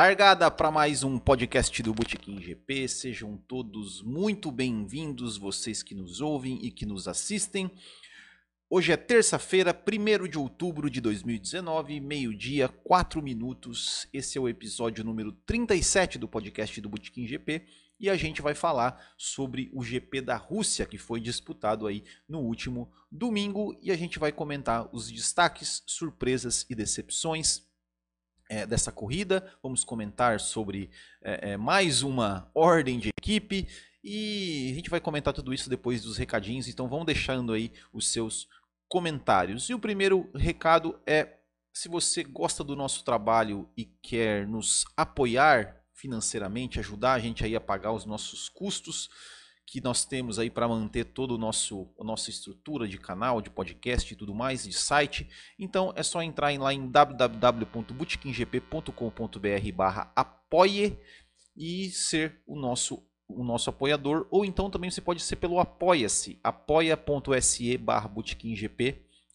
Largada para mais um podcast do Botequim GP. Sejam todos muito bem-vindos, vocês que nos ouvem e que nos assistem. Hoje é terça-feira, 1 de outubro de 2019, meio-dia, 4 minutos. Esse é o episódio número 37 do podcast do Botequim GP e a gente vai falar sobre o GP da Rússia que foi disputado aí no último domingo e a gente vai comentar os destaques, surpresas e decepções é, dessa corrida. Vamos comentar sobre é, é, mais uma ordem de equipe e a gente vai comentar tudo isso depois dos recadinhos. Então vão deixando aí os seus comentários. E o primeiro recado é se você gosta do nosso trabalho e quer nos apoiar financeiramente, ajudar a gente aí a pagar os nossos custos que nós temos aí para manter todo o nosso a nossa estrutura de canal, de podcast e tudo mais, de site. Então é só entrar lá em www.bootkinggp.com.br/apoie e ser o nosso o nosso apoiador, ou então também você pode ser pelo apoia-se, apoia.se barra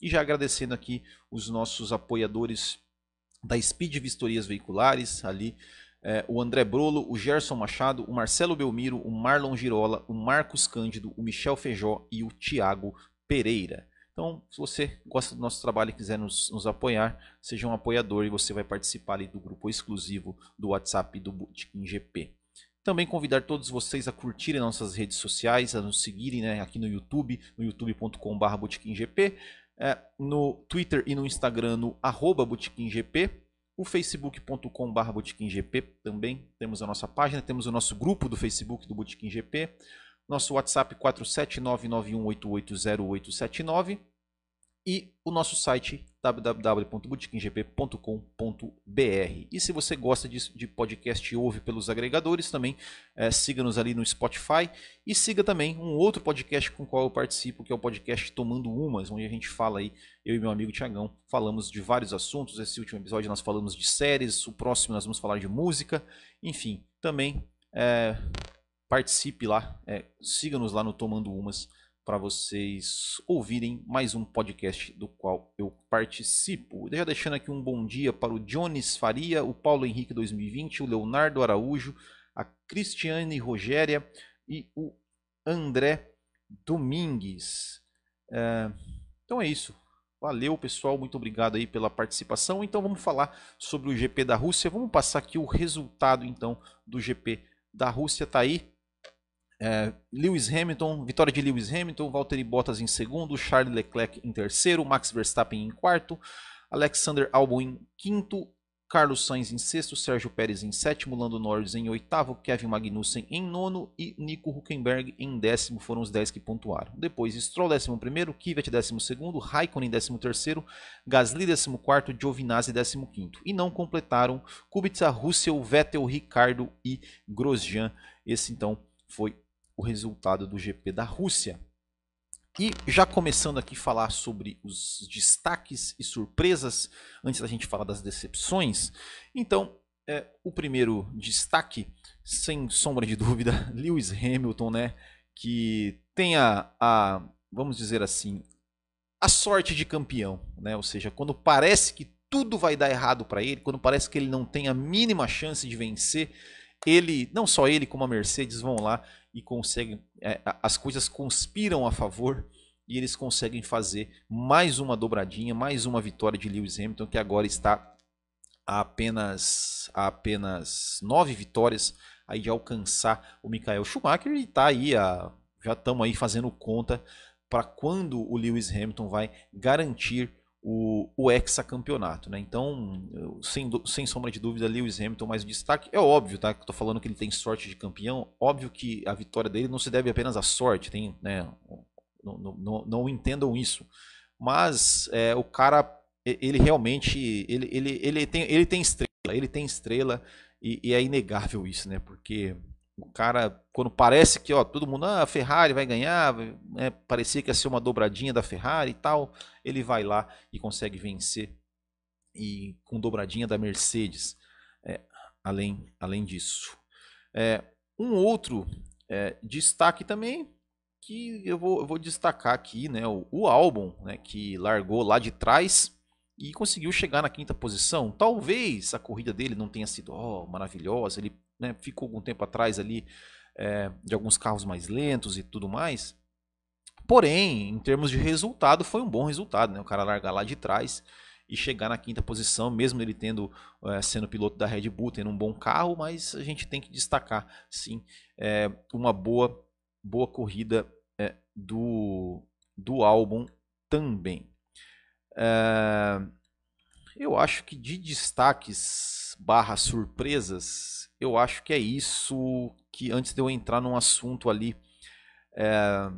e já agradecendo aqui os nossos apoiadores da Speed Vistorias Veiculares, ali é, o André Brolo, o Gerson Machado, o Marcelo Belmiro, o Marlon Girola, o Marcos Cândido, o Michel Feijó e o Tiago Pereira. Então, se você gosta do nosso trabalho e quiser nos, nos, apoiar, seja um apoiador e você vai participar ali do grupo exclusivo do WhatsApp do Bootkin GP. Também convidar todos vocês a curtirem nossas redes sociais, a nos seguirem né, aqui no YouTube, no youtube.com.br é, no Twitter e no Instagram no arroba o facebook.com.br botequimgp também. Temos a nossa página, temos o nosso grupo do Facebook do Botequim GP, nosso WhatsApp 47991880879 e o nosso site www.botequimgp.com.br. E se você gosta de, de, podcast ouve pelos agregadores, também é, siga-nos ali no Spotify e siga também um outro podcast com o qual eu participo, que é o podcast Tomando Umas, onde a gente fala aí, eu e meu amigo Tiagão, falamos de vários assuntos. Esse último episódio nós falamos de séries, o próximo nós vamos falar de música, enfim, também é, participe lá, é, siga-nos lá no Tomando Umas para vocês ouvirem mais um podcast do qual eu participo. Já deixando aqui um bom dia para o Jones Faria, o Paulo Henrique 2020, o Leonardo Araújo, a Cristiane Rogéria e o André Domingues. É, então é isso. Valeu, pessoal. Muito obrigado aí pela participação. Então vamos falar sobre o GP da Rússia. Vamos passar aqui o resultado então do GP da Rússia. Tá aí é, Lewis Hamilton, vitória de Lewis Hamilton, Valtteri Bottas em segundo, Charles Leclerc em terceiro, Max Verstappen em quarto, Alexander Albon em quinto, Carlos Sainz em sexto, Sérgio Pérez em sétimo, Lando Norris em oitavo, Kevin Magnussen em nono e Nico Huckenberg em décimo foram os dez que pontuaram. Depois Stroll décimo primeiro, Kvyat décimo segundo, Raikkonen décimo terceiro, Gasly décimo quarto, Giovinazzi décimo quinto. E não completaram Kubica, Russell, Vettel, Ricardo e Grosjean. Esse então foi o resultado do GP da Rússia. E já começando aqui a falar sobre os destaques e surpresas, antes da gente falar das decepções. Então, é, o primeiro destaque, sem sombra de dúvida, Lewis Hamilton, né? Que tem a, a vamos dizer assim, a sorte de campeão, né? Ou seja, quando parece que tudo vai dar errado para ele, quando parece que ele não tem a mínima chance de vencer, ele, não só ele como a Mercedes vão lá e conseguem, é, as coisas conspiram a favor e eles conseguem fazer mais uma dobradinha, mais uma vitória de Lewis Hamilton, que agora está a apenas, a apenas nove vitórias aí de alcançar o Michael Schumacher e está aí, a, já estamos aí fazendo conta para quando o Lewis Hamilton vai garantir o, o hexacampeonato. Né? Então, sem, sem sombra de dúvida, Lewis Hamilton mais destaque. É óbvio, tá? Que eu tô falando que ele tem sorte de campeão. Óbvio que a vitória dele não se deve apenas à sorte. Tem, né? Não, não, não, não entendam isso. Mas é, o cara, ele realmente, ele, ele, ele, tem, ele tem estrela, ele tem estrela e, e é inegável isso, né? Porque o cara, quando parece que ó, todo mundo, ah, a Ferrari vai ganhar, né, parecia que ia ser uma dobradinha da Ferrari e tal, ele vai lá e consegue vencer e com dobradinha da Mercedes. É, além, além disso, é, um outro é, destaque também que eu vou, eu vou destacar aqui, né, o, o álbum, né, que largou lá de trás e conseguiu chegar na quinta posição. Talvez a corrida dele não tenha sido oh, maravilhosa, ele né, ficou algum tempo atrás ali é, de alguns carros mais lentos e tudo mais. Porém, em termos de resultado, foi um bom resultado, né? O cara largar lá de trás e chegar na quinta posição, mesmo ele tendo é, sendo piloto da Red Bull, tendo um bom carro, mas a gente tem que destacar, sim, é, uma boa boa corrida é, do do álbum também. eu acho que de destaques barra surpresas, eu acho que é isso que antes de eu entrar num assunto ali, é,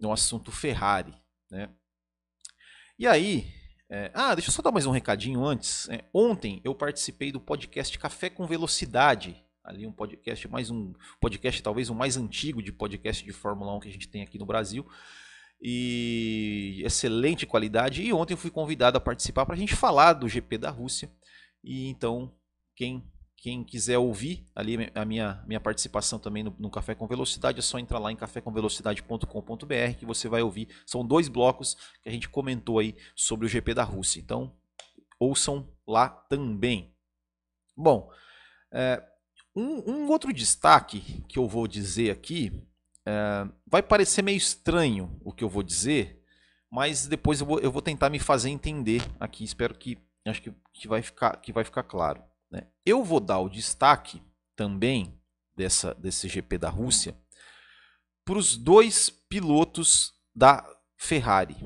no assunto Ferrari, né? E aí, é, ah, deixa eu só dar mais um recadinho antes. É, ontem eu participei do podcast Café com Velocidade, ali um podcast mais um podcast talvez o mais antigo de podcast de Fórmula 1 que a gente tem aqui no Brasil e excelente qualidade. E ontem eu fui convidado a participar para a gente falar do GP da Rússia. E então quem quem quiser ouvir ali a minha, minha participação também no, no, Café com Velocidade, é só entrar lá em cafécomvelocidade.com.br que você vai ouvir. São dois blocos que a gente comentou aí sobre o GP da Rússia. Então, ouçam lá também. Bom, é, um, um, outro destaque que eu vou dizer aqui é, vai parecer meio estranho o que eu vou dizer, mas depois eu vou, eu vou tentar me fazer entender aqui. Espero que acho que, que, vai, ficar, que vai ficar claro. Né? Eu vou dar o destaque também dessa, desse GP da Rússia para os dois pilotos da Ferrari,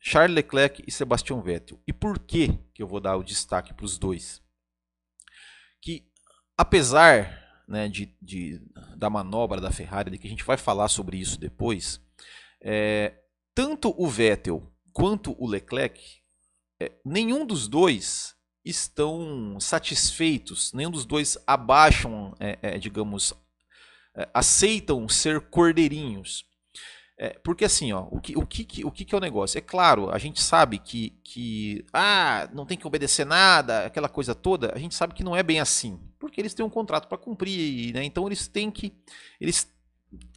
Charles Leclerc e Sebastian Vettel. E por que, que eu vou dar o destaque para os dois? Que apesar né, de, de, da manobra da Ferrari, de que a gente vai falar sobre isso depois, é, tanto o Vettel quanto o Leclerc, é, nenhum dos dois estão satisfeitos, nenhum dos dois abaixam, é, é, digamos, é, aceitam ser cordeirinhos. É, porque assim, ó, o, que, o, que, o que é o negócio? É claro, a gente sabe que, que ah, não tem que obedecer nada, aquela coisa toda, a gente sabe que não é bem assim. Porque eles têm um contrato para cumprir, né? então eles têm que, eles,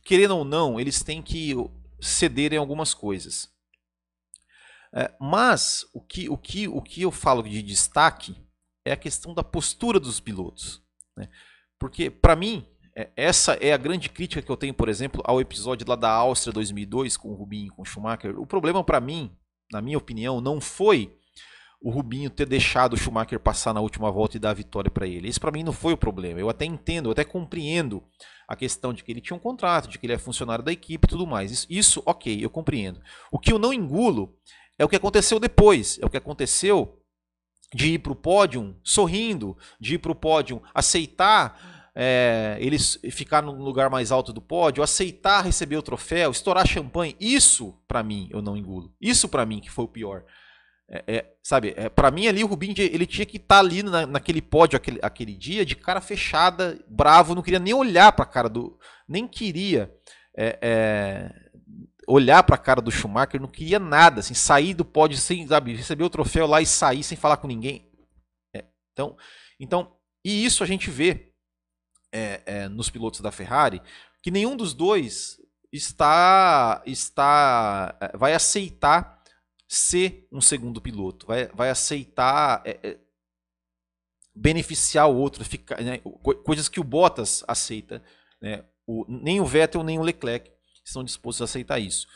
querendo ou não, eles têm que ceder em algumas coisas. É, mas o que, o, que, o que eu falo de destaque é a questão da postura dos pilotos. Né? Porque, para mim, é, essa é a grande crítica que eu tenho, por exemplo, ao episódio lá da Áustria 2002 com o Rubinho e com o Schumacher. O problema, para mim, na minha opinião, não foi o Rubinho ter deixado o Schumacher passar na última volta e dar a vitória para ele. Esse para mim não foi o problema. Eu até entendo, eu até compreendo a questão de que ele tinha um contrato, de que ele é funcionário da equipe e tudo mais. Isso, isso ok, eu compreendo. O que eu não engulo é o que aconteceu depois, é o que aconteceu de ir para o pódio sorrindo, de ir para o pódio aceitar é, eles ficar no lugar mais alto do pódio, aceitar receber o troféu, estourar champanhe. Isso, para mim, eu não engulo. Isso, para mim, que foi o pior. É, é, sabe, é, para mim ali o Rubinho ele tinha que estar tá ali na, naquele pódio aquele, aquele dia de cara fechada, bravo, não queria nem olhar para a cara do, nem queria é, é olhar para a cara do Schumacher, não queria nada, assim, sair do pódio sem, sabe, receber o troféu lá e sair sem falar com ninguém. É, então, então, e isso a gente vê é, é, nos pilotos da Ferrari, que nenhum dos dois está, está, é, vai aceitar ser um segundo piloto, vai, vai aceitar é, é, beneficiar o outro, ficar, né, coisas que o Bottas aceita, né, o, nem o Vettel nem o Leclerc estão dispostos a aceitar isso.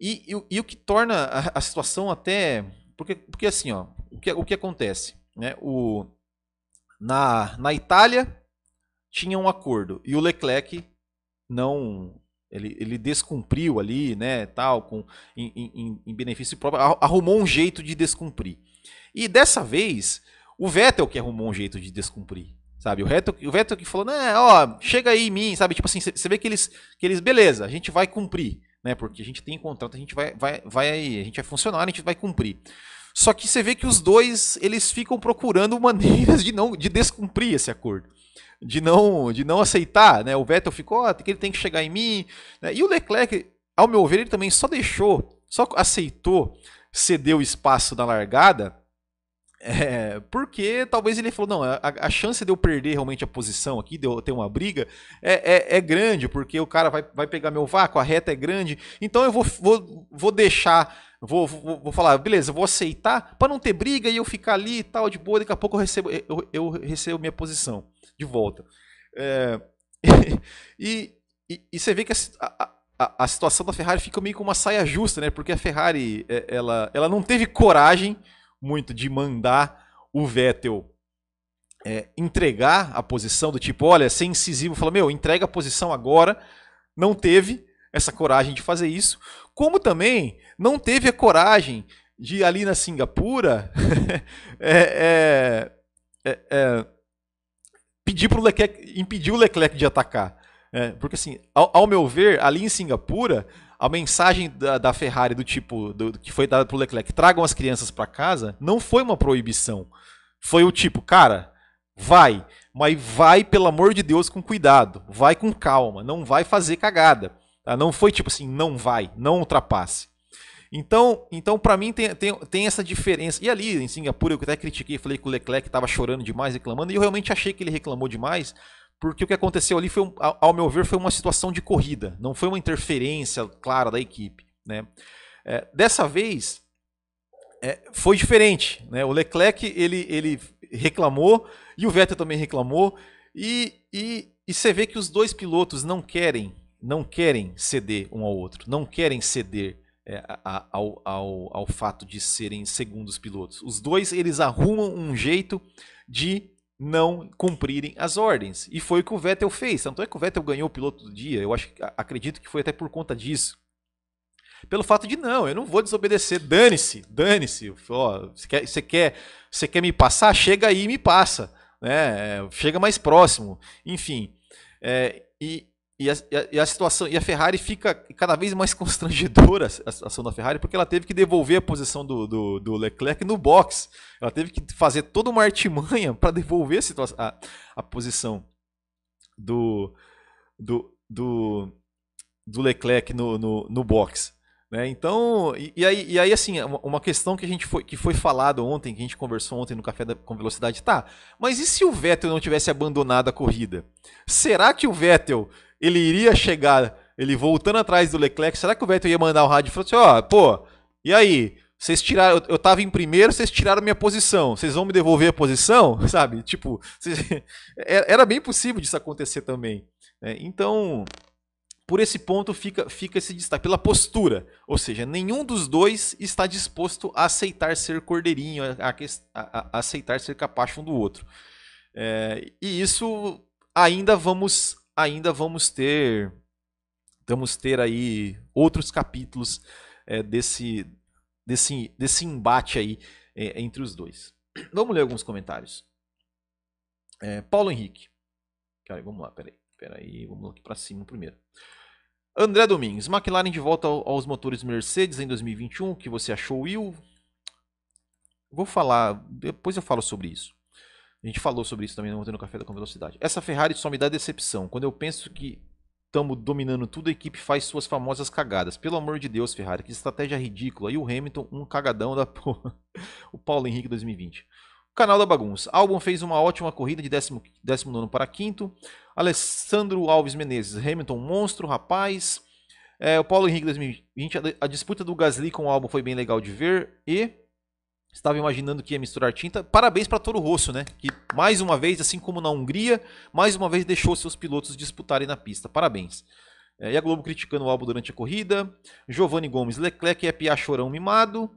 E, e, e o que torna a, a, situação até. Porque, porque assim, ó, o, que, o que acontece? Né? O, na, na Itália tinha um acordo e o Leclerc não. Ele, ele descumpriu ali, né, tal, com, em, em, em benefício próprio, arrumou um jeito de descumprir. E dessa vez, o Vettel que arrumou um jeito de descumprir. Sabe, o Vettel, o Vettel que falou, né, ó, chega aí em mim, sabe? Tipo assim, você vê que eles, que eles, beleza, a gente vai cumprir, né? Porque a gente tem contrato, a gente vai, vai, vai aí, a gente é funcionário, a gente vai cumprir. Só que você vê que os dois, eles ficam procurando maneiras de não, de descumprir esse acordo. De não, de não aceitar, né? O Vettel ficou, ó, que ele tem que chegar em mim. Né? E o Leclerc, ao meu ver, ele também só deixou, só aceitou ceder o espaço na largada é, porque talvez ele falou, não, a, a, chance de eu perder realmente a posição aqui, de eu ter uma briga, é, é, é, grande, porque o cara vai, vai pegar meu vácuo, a reta é grande, então eu vou, vou, vou deixar vou, vou, vou falar, beleza, vou aceitar para não ter briga e eu ficar ali e tal, de boa, daqui a pouco eu recebo, eu, eu recebo minha posição de volta. É, e, e, e, você vê que a, a, a, situação da Ferrari fica meio com uma saia justa, né? Porque a Ferrari é, ela, ela não teve coragem muito de mandar o Vettel é, entregar a posição do tipo, olha, ser incisivo, falou, meu, entrega a posição agora. Não teve essa coragem de fazer isso. Como também não teve a coragem de ali na Singapura é, é, é, é, pedir para o Leclerc, impedir o Leclerc de atacar. É, porque assim, ao, ao, meu ver, ali em Singapura, a mensagem da, da Ferrari do tipo do, que foi dada para o Leclerc, tragam as crianças para casa, não foi uma proibição. Foi o tipo, cara, vai, mas vai pelo amor de Deus com cuidado, vai com calma, não vai fazer cagada. Tá? Não foi tipo assim, não vai, não ultrapasse. Então, então para mim tem, tem, tem essa diferença. E ali em Singapura eu até critiquei, falei que o Leclerc estava chorando demais, reclamando, e eu realmente achei que ele reclamou demais, porque o que aconteceu ali foi, ao meu ver, foi uma situação de corrida, não foi uma interferência clara da equipe. Né? É, dessa vez é, foi diferente. Né? O Leclerc ele, ele reclamou e o Vettel também reclamou e, e, e você vê que os dois pilotos não querem não querem ceder um ao outro, não querem ceder é, ao, ao, ao fato de serem segundos pilotos. Os dois eles arrumam um jeito de não cumprirem as ordens. E foi o que o Vettel fez. Tanto é que o Vettel ganhou o piloto do dia. Eu acho, acredito que foi até por conta disso. Pelo fato de não, eu não vou desobedecer. Dane-se, dane-se. Você quer, você, quer, você quer me passar? Chega aí e me passa. Né? Chega mais próximo. Enfim. É, e, e a, e a, situação e a Ferrari fica cada vez mais constrangedora a situação da Ferrari porque ela teve que devolver a posição do, do, do Leclerc no box ela teve que fazer toda uma artimanha para devolver a, a, posição do, do, do, do Leclerc no, no, no box né? Então, e, e, aí, e aí, assim, uma questão que a gente foi, que foi falado ontem, que a gente conversou ontem no Café da, com Velocidade, tá, mas e se o Vettel não tivesse abandonado a corrida? Será que o Vettel ele iria chegar, ele voltando atrás do Leclerc, será que o Vettel ia mandar o rádio e falar assim, ó, oh, pô, e aí? Vocês tiraram, eu tava em primeiro, vocês tiraram minha posição. Vocês vão me devolver a posição, sabe? Tipo, era bem possível disso acontecer também. Né? Então, por esse ponto fica, fica esse destaque, pela postura. Ou seja, nenhum dos dois está disposto a aceitar ser cordeirinho, a, a, a aceitar ser capacho um do outro. É, e isso ainda vamos ainda vamos ter vamos ter aí outros capítulos é, desse, desse, desse embate aí é, entre os dois. Vamos ler alguns comentários. É, Paulo Henrique. Cara, vamos lá, peraí. Peraí, vamos aqui para cima primeiro. André Domingues, McLaren de volta aos motores Mercedes em 2021. O que você achou, Will? Vou falar, depois eu falo sobre isso. A gente falou sobre isso também ontem no Café da Com Velocidade. Essa Ferrari só me dá decepção. Quando eu penso que estamos dominando tudo, a equipe faz suas famosas cagadas. Pelo amor de Deus, Ferrari, que estratégia ridícula. E o Hamilton, um cagadão da porra. o Paulo Henrique 2020. O canal da bagunça. Albon fez uma ótima corrida de 19 para quinto. Alessandro Alves Menezes. Hamilton, monstro, rapaz. É, o Paulo Henrique 2020. A, a disputa do Gasly com o Albon foi bem legal de ver. E estava imaginando que ia misturar tinta. Parabéns para Toro Rosso, né? Que mais uma vez, assim como na Hungria, mais uma vez deixou seus pilotos disputarem na pista. Parabéns. É, e a Globo criticando o álbum durante a corrida. Giovanni Gomes, Leclerc é piá chorão mimado.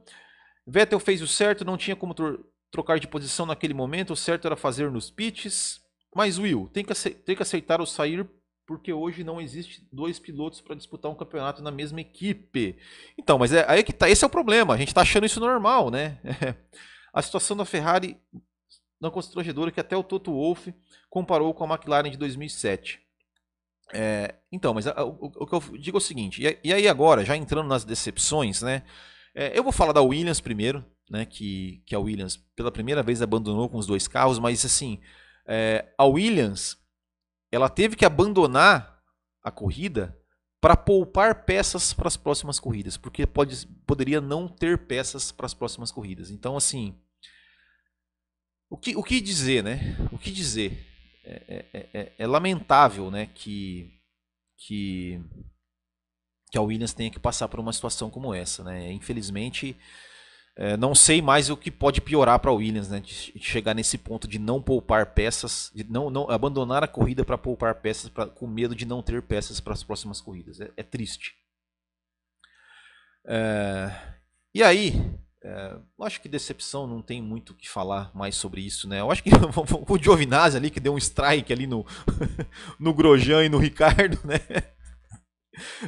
Vettel fez o certo, não tinha como trocar de posição naquele momento. O certo era fazer nos pits. Mas Will, tem que, tem que aceitar o sair porque hoje não existe dois pilotos para disputar um campeonato na mesma equipe. Então, mas é aí que tá, esse é o problema. A gente está achando isso normal, né? É, a situação da Ferrari não constrangedora que até o Toto Wolff comparou com a McLaren de 2007. É, então, mas o, o, o, que eu digo é o seguinte, e, e aí agora, já entrando nas decepções, né? É, eu vou falar da Williams primeiro, né? Que, que a Williams pela primeira vez abandonou com os dois carros, mas assim, é, a Williams ela teve que abandonar a corrida para poupar peças para as próximas corridas, porque pode, poderia não ter peças para as próximas corridas. Então, assim, o que, o que dizer, né? O que dizer? É, é, é, é lamentável, né, que, que que a Williams tenha que passar por uma situação como essa, né? Infelizmente, é, não sei mais o que pode piorar para a Williams, né? De chegar nesse ponto de não poupar peças, de não, não abandonar a corrida para poupar peças, pra, com medo de não ter peças para as próximas corridas. É, é triste. É, e aí, é, acho que decepção não tem muito o que falar mais sobre isso, né? Eu acho que o Giovinazzi ali que deu um strike ali no, no Grosjean e no Ricardo, né?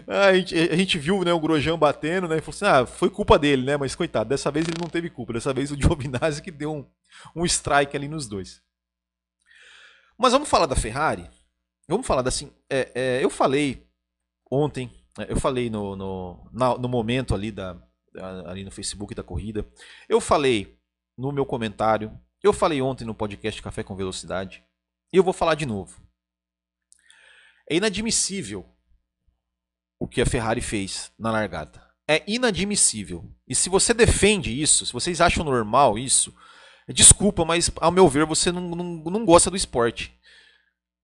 A gente, a gente viu né, o Grosjean batendo, né? E falou assim: ah, foi culpa dele, né? Mas coitado, dessa vez ele não teve culpa. Dessa vez o Giovinazzi que deu um, um strike ali nos dois. Mas vamos falar da Ferrari? Vamos falar assim. É, é, eu falei ontem, né, eu falei no, no, no momento ali da, ali no Facebook da corrida. Eu falei no meu comentário, eu falei ontem no podcast Café com Velocidade, e eu vou falar de novo. É inadmissível o que a Ferrari fez na largada. É inadmissível. E se você defende isso, se vocês acham normal isso, desculpa, mas ao meu ver você não, não, não gosta do esporte.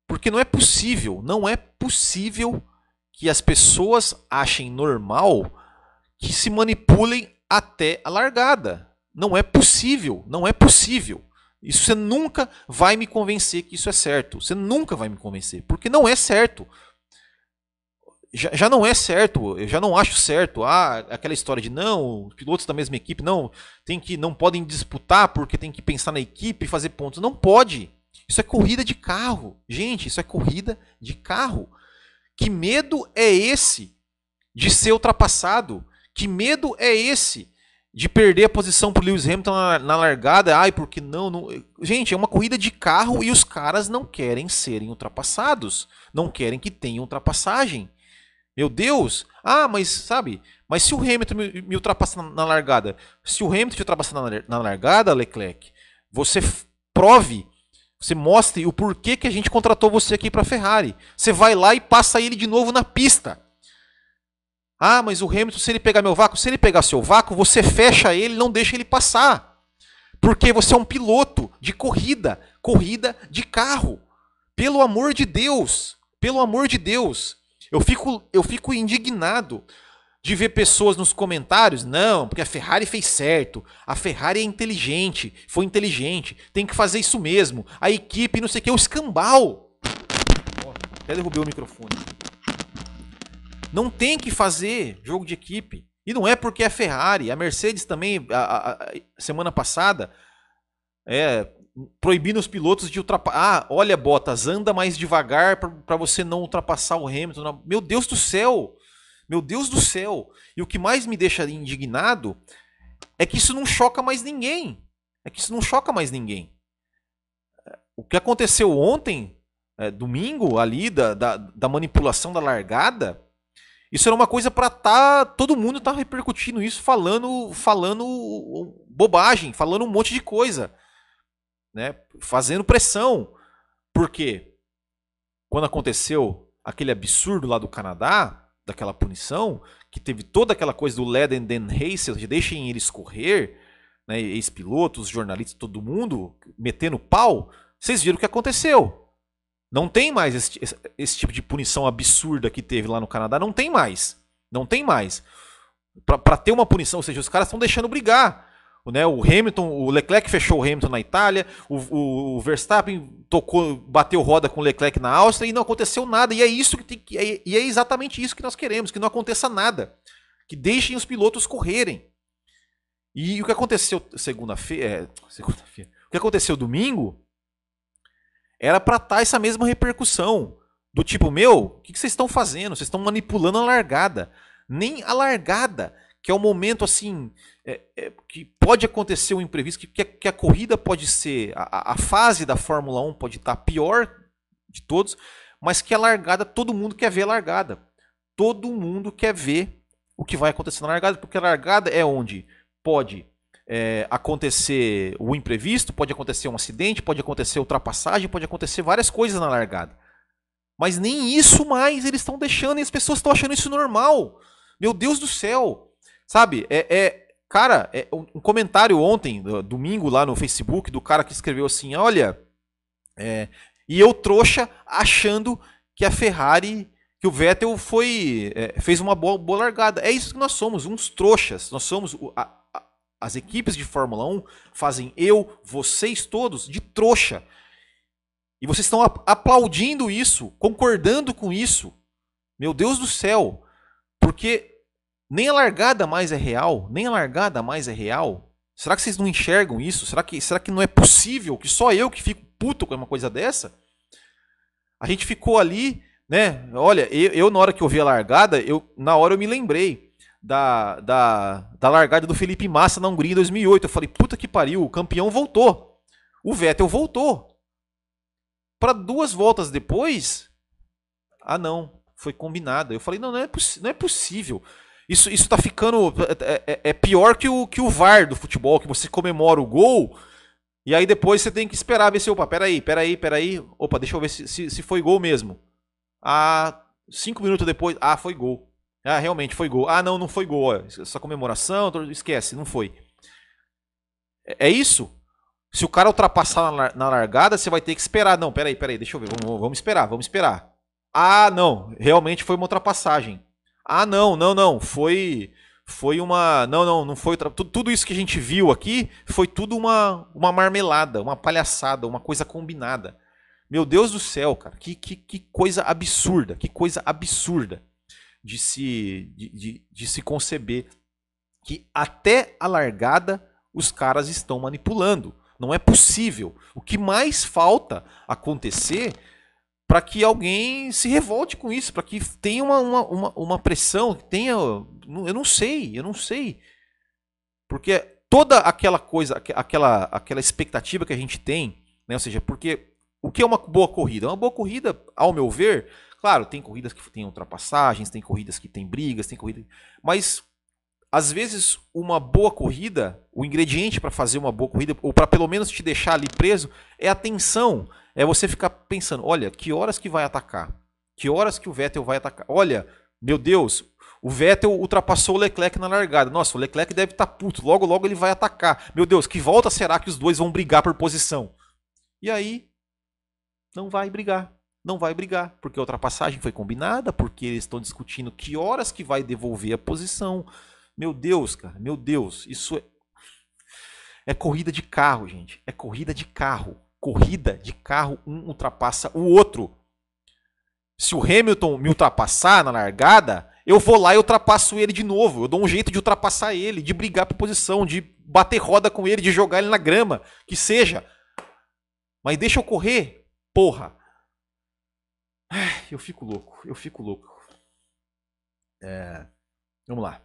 Porque não é possível, não é possível que as pessoas achem normal que se manipulem até a largada. Não é possível, não é possível. Isso você nunca vai me convencer que isso é certo. Você nunca vai me convencer, porque não é certo. Já, já não é certo, eu já não acho certo. Ah, aquela história de não, pilotos da mesma equipe não tem que não podem disputar porque tem que pensar na equipe e fazer pontos. Não pode. Isso é corrida de carro. Gente, isso é corrida de carro. Que medo é esse de ser ultrapassado? Que medo é esse de perder a posição para Lewis Hamilton na, na, largada? Ai, porque não, não? Gente, é uma corrida de carro e os caras não querem serem ultrapassados. Não querem que tenha ultrapassagem. Meu Deus! Ah, mas sabe? Mas se o Hamilton me, me ultrapassar na, na, largada, se o Hamilton te ultrapassar na, na largada, Leclerc, você prove você mostre o porquê que a gente contratou você aqui para Ferrari. Você vai lá e passa ele de novo na pista. Ah, mas o Hamilton, se ele pegar meu vácuo, se ele pegar seu vácuo, você fecha ele, não deixa ele passar. Porque você é um piloto de corrida, corrida de carro. Pelo amor de Deus, pelo amor de Deus. Eu fico, eu fico indignado de ver pessoas nos comentários, não, porque a Ferrari fez certo, a Ferrari é inteligente, foi inteligente, tem que fazer isso mesmo, a equipe, não sei o que, o escambau. Até derrubei o microfone. Não tem que fazer jogo de equipe. E não é porque é Ferrari. A Mercedes também, a, a, a semana passada, é, proibindo os pilotos de ultrapassar. Ah, olha, Bottas, anda mais devagar para você não ultrapassar o Hamilton. Meu Deus do céu! Meu Deus do céu! E o que mais me deixa indignado é que isso não choca mais ninguém. É que isso não choca mais ninguém. O que aconteceu ontem, é, domingo, ali, da, da, da manipulação da largada, isso era uma coisa para tá todo mundo tá repercutindo isso, falando, falando bobagem, falando um monte de coisa, né? Fazendo pressão. Porque quando aconteceu aquele absurdo lá do Canadá, daquela punição, que teve toda aquela coisa do Let and then Haste, de deixem ele escorrer, né, ex-pilotos, jornalistas, todo mundo metendo pau, vocês viram o que aconteceu. Não tem mais esse, esse, tipo de punição absurda que teve lá no Canadá. Não tem mais. Não tem mais. Para ter uma punição, ou seja, os caras estão deixando brigar. Né, o Hamilton, o Leclerc fechou o Hamilton na Itália, o, o, Verstappen tocou, bateu roda com o Leclerc na Áustria e não aconteceu nada. E é isso que tem, é, e é exatamente isso que nós queremos, que não aconteça nada, que deixem os pilotos correrem. E o que aconteceu segunda-feira, é, segunda-feira, o que aconteceu domingo era para estar tá essa mesma repercussão. Do tipo, meu, o que, vocês estão fazendo? Vocês estão manipulando a largada. Nem a largada, que é o momento assim, é, é, que pode acontecer um imprevisto, que, que, a, que a corrida pode ser, a, a, fase da Fórmula 1 pode estar tá pior de todos, mas que a largada, todo mundo quer ver a largada. Todo mundo quer ver o que vai acontecer na largada, porque a largada é onde pode é, acontecer o imprevisto, pode acontecer um acidente, pode acontecer ultrapassagem, pode acontecer várias coisas na largada. Mas nem isso mais eles estão deixando e as pessoas estão achando isso normal. Meu Deus do céu. Sabe, é, é cara, é um comentário ontem, domingo, lá no Facebook, do cara que escreveu assim: olha, é, e eu trouxa achando que a Ferrari que o Vettel foi é, fez uma boa, boa, largada. É isso que nós somos, uns trouxas. Nós somos a, a, as equipes de Fórmula 1 fazem eu, vocês todos de trouxa. E vocês estão aplaudindo isso, concordando com isso. Meu Deus do céu. Porque nem a largada mais é real, nem a largada mais é real. Será que vocês não enxergam isso? Será que, será que não é possível que só eu que fico puto com uma coisa dessa? A gente ficou ali, né? Olha, eu, eu na hora que eu vi a largada, eu, na hora eu me lembrei da, da, da largada do Felipe Massa na Hungria em 2008. Eu falei, puta que pariu, o campeão voltou. O Vettel voltou. Para duas voltas depois, ah não, foi combinado. Eu falei, não, não é, não é possível. Isso, isso tá ficando. É, é, é, pior que o, que o VAR do futebol, que você comemora o gol. E aí depois você tem que esperar ver se. Opa, peraí, peraí, peraí. Opa, deixa eu ver se, se, se foi gol mesmo. Ah, cinco minutos depois. Ah, foi gol. Ah, realmente foi gol. Ah, não, não foi gol. Essa comemoração, esquece, não foi. É, é isso? Se o cara ultrapassar na, na largada, você vai ter que esperar. Não, peraí, peraí, deixa eu ver. Vamos, vamos esperar, vamos esperar. Ah, não, realmente foi uma ultrapassagem. Ah, não, não, não, foi foi uma, não, não, não foi tudo, tudo isso que a gente viu aqui foi tudo uma uma marmelada, uma palhaçada, uma coisa combinada. Meu Deus do céu, cara, que, que, que coisa absurda, que coisa absurda de se de, de, de se conceber que até a largada os caras estão manipulando. Não é possível. O que mais falta acontecer para que alguém se revolte com isso, para que tenha uma, uma, uma, uma pressão, tenha. Eu não sei, eu não sei. Porque toda aquela coisa, aquela, aquela expectativa que a gente tem, né? ou seja, porque o que é uma boa corrida? Uma boa corrida, ao meu ver, claro, tem corridas que tem ultrapassagens, tem corridas que tem brigas, tem corridas. Mas às vezes uma boa corrida, o ingrediente para fazer uma boa corrida, ou para pelo menos te deixar ali preso, é a tensão. É você ficar pensando, olha, que horas que vai atacar? Que horas que o Vettel vai atacar? Olha, meu Deus, o Vettel ultrapassou o Leclerc na largada. Nossa, o Leclerc deve estar tá puto. Logo, logo ele vai atacar. Meu Deus, que volta será que os dois vão brigar por posição? E aí, não vai brigar. Não vai brigar, porque a ultrapassagem foi combinada, porque eles estão discutindo que horas que vai devolver a posição. Meu Deus, cara, meu Deus, isso é, é corrida de carro, gente. É corrida de carro. Corrida de carro, um ultrapassa o outro. Se o Hamilton me ultrapassar na largada, eu vou lá e ultrapasso ele de novo. Eu dou um jeito de ultrapassar ele, de brigar por posição, de bater roda com ele, de jogar ele na grama, que seja. Mas deixa eu correr, porra. Eu fico louco, eu fico louco. É... Vamos lá.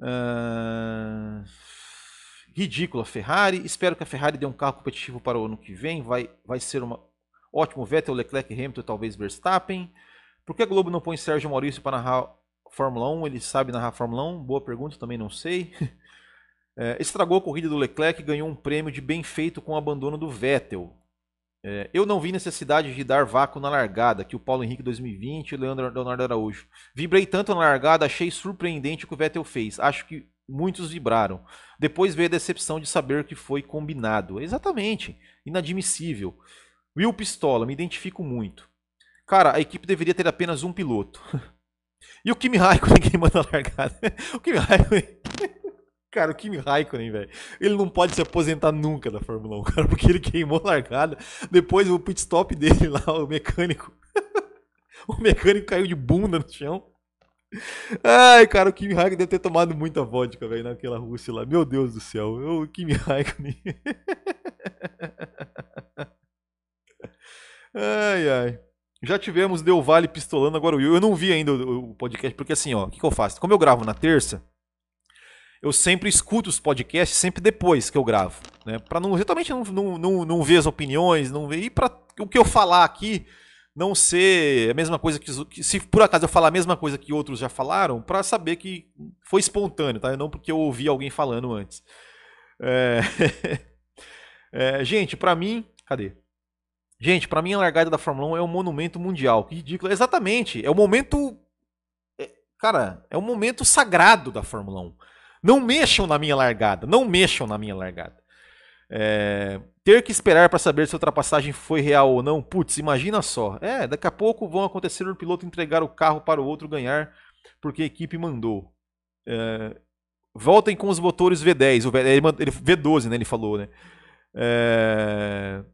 Uh... Ridícula Ferrari. Espero que a Ferrari dê um carro competitivo para o ano que vem. Vai, vai ser uma ótimo Vettel, Leclerc, Hamilton, talvez Verstappen. Por que a Globo não põe Sérgio Maurício para narrar Fórmula 1? Ele sabe narrar Fórmula 1? Boa pergunta, também não sei. É, estragou a corrida do Leclerc e ganhou um prêmio de bem feito com o abandono do Vettel. É, eu não vi necessidade de dar vácuo na largada, que o Paulo Henrique 2020 e o Leandro Leonardo Araújo. Vibrei tanto na largada, achei surpreendente o que o Vettel fez. Acho que muitos vibraram. Depois veio a decepção de saber que foi combinado. Exatamente. Inadmissível. Will Pistola, me identifico muito. Cara, a equipe deveria ter apenas um piloto. e o Kimi Raikkonen queimando a largada. o Kimi Raikkonen. Cara, o Kimi Raikkonen, velho, ele não pode se aposentar nunca da Fórmula 1, cara, porque ele queimou a largada. Depois o pit stop dele lá, o mecânico. o mecânico caiu de bunda no chão. Ai, cara, o Kimi Raikkonen deve ter tomado muita vodka, velho, naquela Rússia lá. Meu Deus do céu, o Kimi Raikkonen. ai, ai. Já tivemos Del Valle pistolando, agora o Will. Eu não vi ainda o podcast, porque assim, ó, o que, que eu faço? Como eu gravo na terça, eu sempre escuto os podcasts sempre depois que eu gravo, né? Para não exatamente não, não, não, não, ver as opiniões, não ver e para o que eu falar aqui não ser a mesma coisa que, que, se por acaso eu falar a mesma coisa que outros já falaram, para saber que foi espontâneo, tá? Não porque eu ouvi alguém falando antes. É... é, gente, para mim, cadê? Gente, para mim a largada da Fórmula 1 é um monumento mundial. Que ridículo. Exatamente, é o momento é, cara, é o momento sagrado da Fórmula 1. Não mexam na minha largada. Não mexam na minha largada. É, ter que esperar para saber se a ultrapassagem foi real ou não. Putz, imagina só. É, daqui a pouco vão acontecer o piloto entregar o carro para o outro ganhar porque a equipe mandou. É, voltem com os motores V10, o V, ele, V12, né? Ele falou, né? É,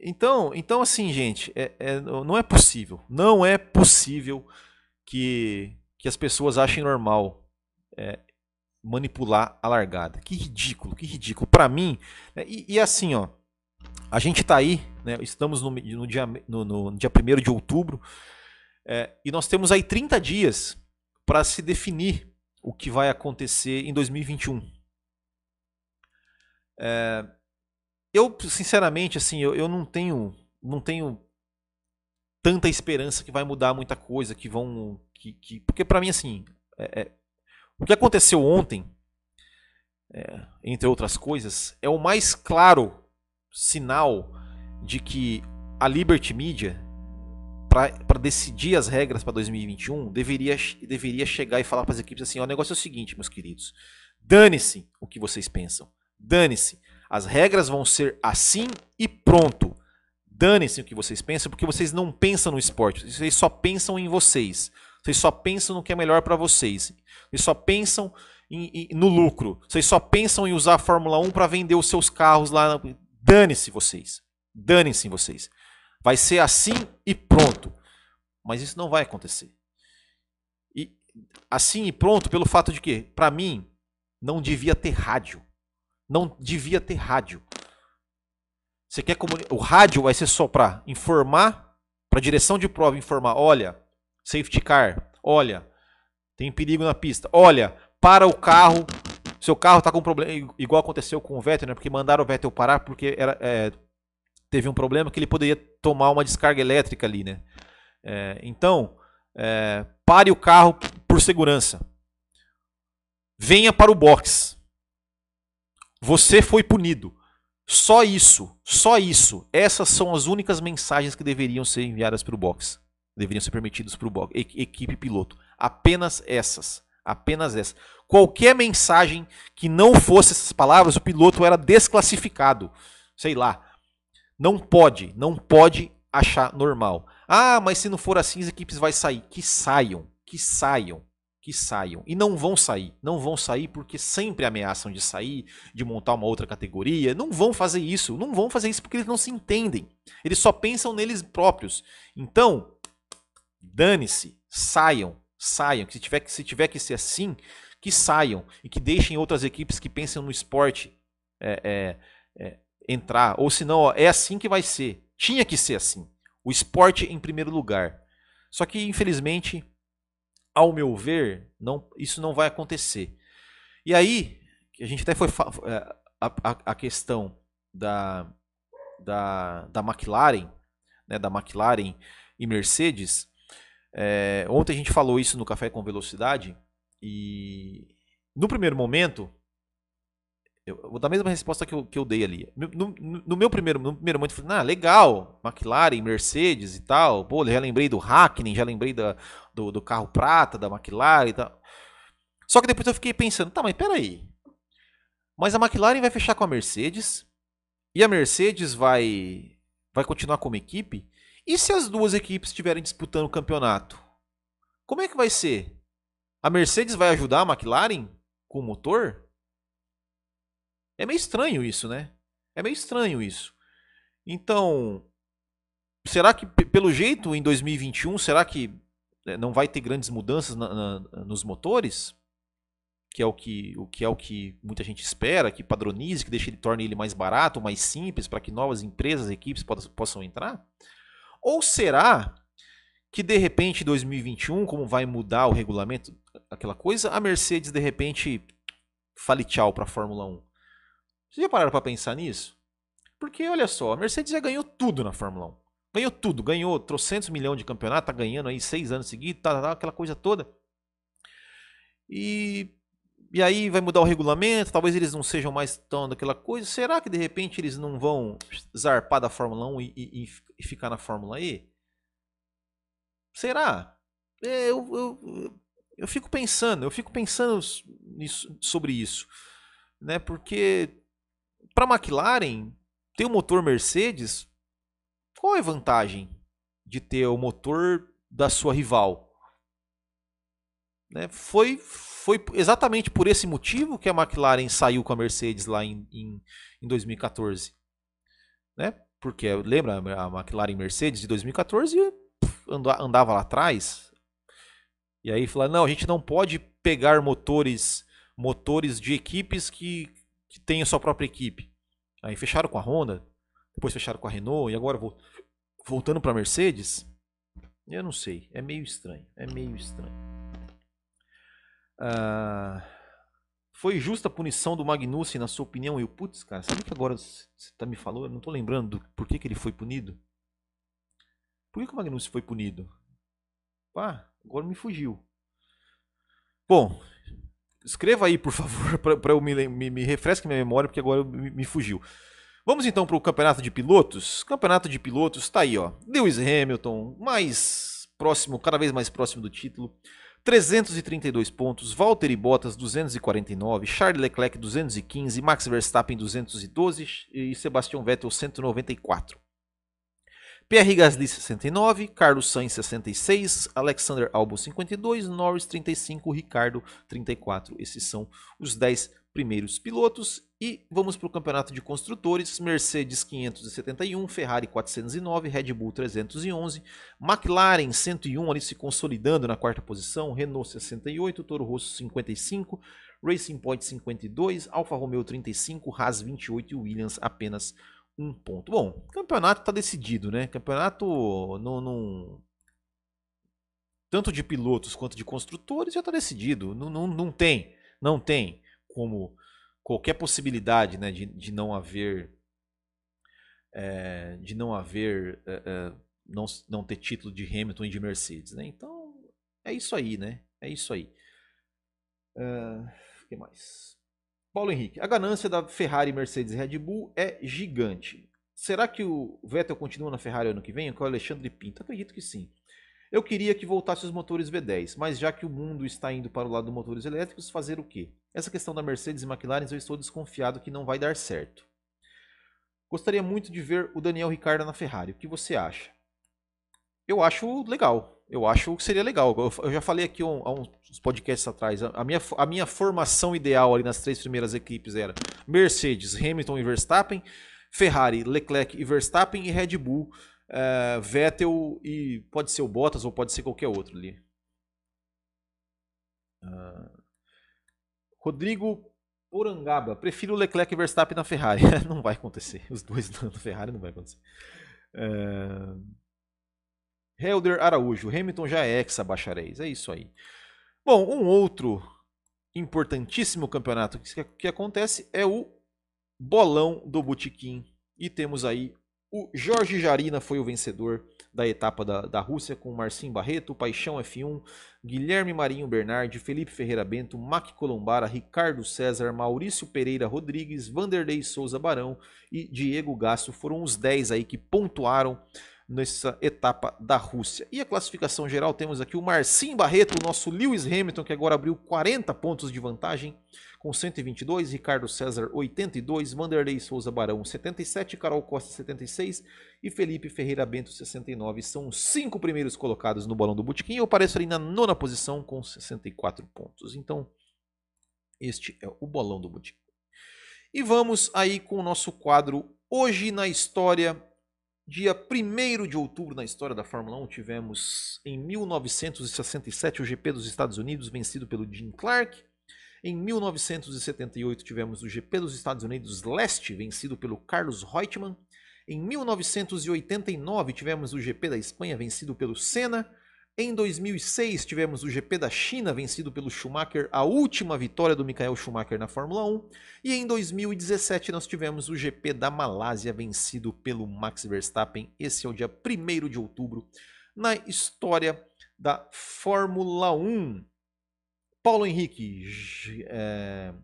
então, então assim, gente, é, é, não é possível, não é possível que, que as pessoas achem normal é, manipular a largada. Que ridículo, que ridículo. Para mim, né, e, e, assim, ó, a gente tá aí, né, estamos no, no dia, no, no, dia 1 de outubro, é, e nós temos aí 30 dias para se definir o que vai acontecer em 2021. É, eu, sinceramente, assim, eu, eu não tenho, não tenho tanta esperança que vai mudar muita coisa, que vão, que, que porque para mim, assim, é, é, o que aconteceu ontem, é, entre outras coisas, é o mais claro sinal de que a Liberty Media, para decidir as regras para 2021, deveria, deveria chegar e falar para as equipes assim: o negócio é o seguinte, meus queridos, dane-se o que vocês pensam, dane-se. As regras vão ser assim e pronto. Dane-se o que vocês pensam, porque vocês não pensam no esporte, vocês só pensam em vocês. Vocês só pensam no que é melhor para vocês. Vocês só pensam em, em, no lucro. Vocês só pensam em usar a Fórmula 1 para vender os seus carros lá. Dane-se vocês. Dane-se vocês. Vai ser assim e pronto. Mas isso não vai acontecer. E assim e pronto pelo fato de que, para mim, não devia ter rádio. Não devia ter rádio. Você quer comunicar? O rádio vai ser só para informar, para direção de prova informar, olha, safety car, olha, tem perigo na pista, olha, para o carro, seu carro está com problema, igual aconteceu com o Vettel, né? Porque mandaram o Vettel parar porque era, é, teve um problema que ele poderia tomar uma descarga elétrica ali, né? É, então, é, pare o carro por segurança. Venha para o box. Você foi punido. Só isso, só isso. Essas são as únicas mensagens que deveriam ser enviadas para o box. Deveriam ser permitidas para o equipe piloto. Apenas essas. Apenas essas. Qualquer mensagem que não fosse essas palavras, o piloto era desclassificado. Sei lá. Não pode, não pode achar normal. Ah, mas se não for assim, as equipes vão sair. Que saiam, que saiam que saiam. E não vão sair. Não vão sair porque sempre ameaçam de sair, de montar uma outra categoria. Não vão fazer isso. Não vão fazer isso porque eles não se entendem. Eles só pensam neles próprios. Então, dane-se. Saiam. Saiam. Que se tiver, que se tiver que ser assim, que saiam. E que deixem outras equipes que pensam no esporte é, é, é, entrar. Ou senão, ó, é assim que vai ser. Tinha que ser assim. O esporte em primeiro lugar. Só que, infelizmente, ao meu ver, não, isso não vai acontecer. E aí, a gente até foi é, a, a, a questão da, da, da McLaren, né, da McLaren e Mercedes. É, ontem a gente falou isso no Café com Velocidade e no primeiro momento eu vou dar a mesma resposta que eu, que eu dei ali. No, no, no meu primeiro, no primeiro momento, eu falei, ah, legal, McLaren, Mercedes e tal. Pô, já lembrei do Hackney, já lembrei da, do, do carro prata, da McLaren e tal. Só que depois eu fiquei pensando, tá, mas peraí. Mas a McLaren vai fechar com a Mercedes e a Mercedes vai, vai continuar como equipe? E se as duas equipes estiverem disputando o campeonato? Como é que vai ser? A Mercedes vai ajudar a McLaren com o motor? É meio estranho isso, né? É meio estranho isso. Então, será que pelo jeito em 2021, será que né, não vai ter grandes mudanças na, na, nos motores? Que é o que, o que é o que muita gente espera, que padronize, que deixe ele torne ele mais barato, mais simples, para que novas empresas, equipes possam, possam entrar? Ou será que de repente 2021, como vai mudar o regulamento, aquela coisa, a Mercedes de repente fale tchau para a Fórmula 1? Vocês já pararam para pensar nisso? Porque olha só, a Mercedes já ganhou tudo na Fórmula 1. Ganhou tudo, ganhou trocentos milhões de campeonato, tá ganhando aí seis anos seguidos, tá, tá, aquela coisa toda. E, e aí vai mudar o regulamento, talvez eles não sejam mais tão daquela coisa. Será que de repente eles não vão zarpar da Fórmula 1 e, e, e ficar na Fórmula E? Será? É, eu, eu, eu fico pensando, eu fico pensando nisso, sobre isso. Né? Porque para a McLaren, ter o motor Mercedes, qual é a vantagem de ter o motor da sua rival? Né? Foi, foi exatamente por esse motivo que a McLaren saiu com a Mercedes lá em, em, em 2014. Né? Porque lembra a McLaren Mercedes de 2014 andava lá atrás. E aí falaram, não, a gente não pode pegar motores motores de equipes que, que têm a sua própria equipe. Aí fecharam com a Honda, depois fecharam com a Renault e agora voltando para a Mercedes. Eu não sei, é meio estranho, é meio estranho. Ah, foi justa a punição do Magnussen, na sua opinião? Eu, putz, cara, sabe que agora você tá me falando? Eu não tô lembrando do, por que, que ele foi punido. Por que, que o Magnussen foi punido? Pá, agora me fugiu. Bom, escreva aí, por favor, para eu me, me, me refresque minha memória, porque agora me, me fugiu. Vamos então para o campeonato de pilotos. Campeonato de pilotos está aí, ó. Lewis Hamilton, mais próximo, cada vez mais próximo do título. 332 pontos, Valtteri Bottas 249, Charles Leclerc 215, Max Verstappen 212 e Sebastian Vettel 194. Pierre Gasly 69, Carlos Sainz 66, Alexander Albon 52, Norris 35, Ricardo 34. Esses são os 10 primeiros pilotos. E vamos para o campeonato de construtores: Mercedes 571, Ferrari 409, Red Bull 311, McLaren 101 ali se consolidando na quarta posição, Renault 68, Toro Rosso 55, Racing Point 52, Alfa Romeo 35, Haas 28 e Williams apenas um ponto. Bom, campeonato está decidido, né? Campeonato não, não, tanto de pilotos quanto de construtores já está decidido. Não, não, não tem, não tem como qualquer possibilidade, né, de, de não haver, é, de não haver, é, é, não, não ter título de Hamilton e de Mercedes, né? Então é isso aí, né? É isso aí. O que mais? Paulo Henrique, a ganância da Ferrari, Mercedes e Red Bull é gigante. Será que o Vettel continua na Ferrari ano que vem? Com o Alexandre Pinto? Acredito que sim. Eu queria que voltasse os motores V10, mas já que o mundo está indo para o lado dos motores elétricos, fazer o quê? Essa questão da Mercedes e McLaren eu estou desconfiado que não vai dar certo. Gostaria muito de ver o Daniel Ricciardo na Ferrari. O que você acha? Eu acho legal eu acho que seria legal. Eu, já falei aqui um, há uns podcasts atrás. A minha, a minha formação ideal ali nas três primeiras equipes era Mercedes, Hamilton e Verstappen, Ferrari, Leclerc e Verstappen e Red Bull, uh, Vettel e pode ser o Bottas ou pode ser qualquer outro ali. Uh, Rodrigo Porangaba, prefiro Leclerc e Verstappen na Ferrari. não vai acontecer. Os dois na Ferrari não vai acontecer. Uh, Helder Araújo, Hamilton já é ex bacharéis. É isso aí. Bom, um outro importantíssimo campeonato que, que acontece é o Bolão do Botequim. E temos aí o Jorge Jarina foi o vencedor da etapa da, da Rússia com Marcinho Barreto, Paixão F1, Guilherme Marinho Bernardi, Felipe Ferreira Bento, Mac Colombara, Ricardo César, Maurício Pereira Rodrigues, Vanderlei Souza Barão e Diego Gasso foram os 10 aí que pontuaram nessa etapa da Rússia. E a classificação geral temos aqui o Marcinho Barreto, o nosso Lewis Hamilton, que agora abriu 40 pontos de vantagem com 122, Ricardo César 82, Vanderlei Souza Barão 77, Carol Costa 76 e Felipe Ferreira Bento 69. São os cinco primeiros colocados no Balão do Botequim. Eu apareço ali na nona posição com 64 pontos. Então, este é o Bolão do Botequim. E vamos aí com o nosso quadro Hoje na História Dia 1 de outubro na história da Fórmula 1 tivemos em 1967 o GP dos Estados Unidos vencido pelo Jim Clark. Em 1978 tivemos o GP dos Estados Unidos Leste vencido pelo Carlos Reutemann. Em 1989 tivemos o GP da Espanha vencido pelo Senna. Em 2006 tivemos o GP da China vencido pelo Schumacher, a última vitória do Michael Schumacher na Fórmula 1, e em 2017 nós tivemos o GP da Malásia vencido pelo Max Verstappen. Esse é o dia 1 de outubro na história da Fórmula 1. Paulo Henrique, é...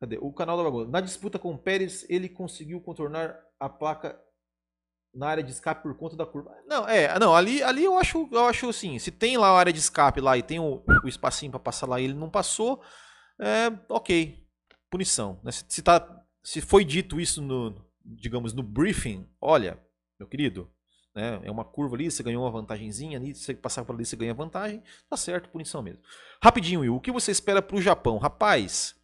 cadê? O canal da Bagunça. Na disputa com o Pérez, ele conseguiu contornar a placa na área de escape por conta da curva. Não, é, não, ali, ali eu acho, eu acho assim, se tem lá a área de escape lá e tem o, o espacinho para passar lá e ele não passou, é, ok, punição. Né? Se, se, tá, se foi dito isso no, digamos, no briefing, olha, meu querido, né, é uma curva ali, você ganhou uma vantagenzinha ali, você passar por ali, você ganha vantagem, tá certo, punição mesmo. Rapidinho, Will, o que você espera para o Japão? Rapaz,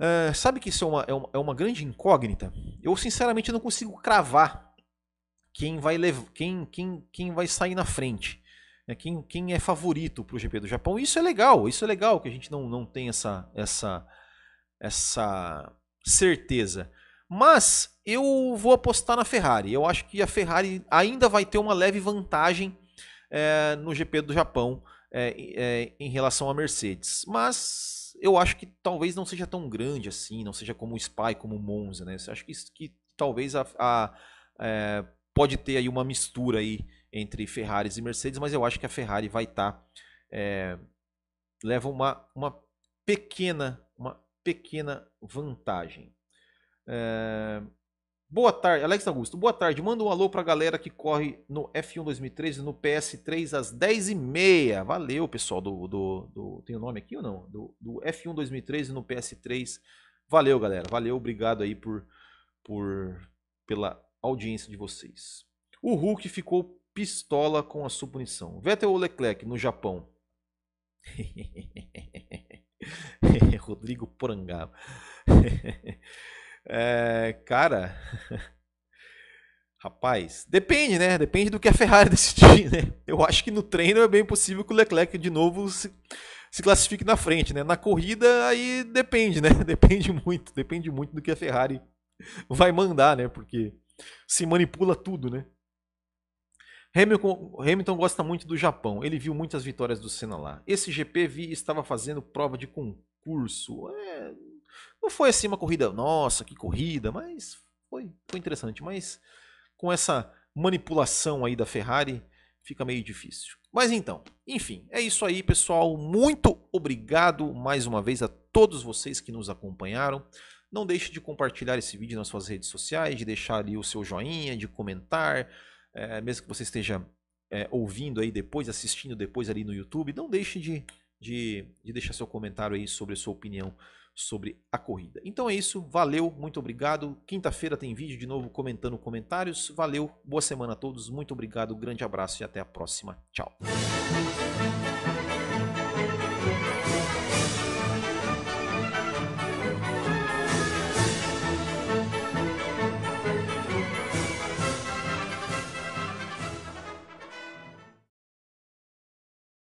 uh, sabe que isso é uma, é uma, é uma grande incógnita? Eu, sinceramente, não consigo cravar quem vai, levar, quem, quem, quem vai sair na frente. Né, quem, quem é favorito para o GP do Japão. Isso é legal, isso é legal que a gente não, não tem essa, essa, essa certeza. Mas eu vou apostar na Ferrari. Eu acho que a Ferrari ainda vai ter uma leve vantagem é, no GP do Japão é, é, em relação à Mercedes. Mas eu acho que talvez não seja tão grande assim, não seja como o Spy, como o Monza. Né? Eu acho que, que talvez a, a pode ter aí uma mistura aí entre Ferraris e Mercedes, mas eu acho que a Ferrari vai estar tá, leva uma, uma pequena uma pequena vantagem. É... Boa tarde, Alex Augusto. Boa tarde. Manda um alô pra galera que corre no F1 2013 no PS3 às 10h30. Valeu, pessoal. Do, do, do, Tem o nome aqui ou não? Do, do F1 2013 no PS3. Valeu, galera. Valeu, obrigado aí por, por pela audiência de vocês. O Hulk ficou pistola com a sua punição. Vettel ou Leclerc no Japão? Rodrigo Porangaba. é, cara. Rapaz, depende, né? Depende do que a Ferrari decidir, né? Eu acho que no treino é bem possível que o Leclerc de novo se, se classifique na frente, né? Na corrida aí depende, né? Depende muito, depende muito do que a Ferrari vai mandar, né? Porque se manipula tudo, né? Hamilton, Hamilton gosta muito do Japão. Ele viu muitas vitórias do Senna lá. Esse GP vi, estava fazendo prova de concurso. É, não foi assim uma corrida, nossa, que corrida, mas foi, foi interessante. Mas com essa manipulação aí da Ferrari, fica meio difícil. Mas então, enfim, é isso aí, pessoal. Muito obrigado mais uma vez a todos vocês que nos acompanharam. Não deixe de compartilhar esse vídeo nas suas redes sociais, de deixar ali o seu joinha, de comentar é, mesmo que você esteja é, ouvindo aí depois, assistindo depois ali no YouTube, não deixe de, de, de deixar seu comentário aí sobre a sua opinião sobre a corrida. Então é isso, valeu, muito obrigado. Quinta-feira tem vídeo de novo comentando comentários. Valeu, boa semana a todos, muito obrigado, grande abraço e até a próxima. Tchau.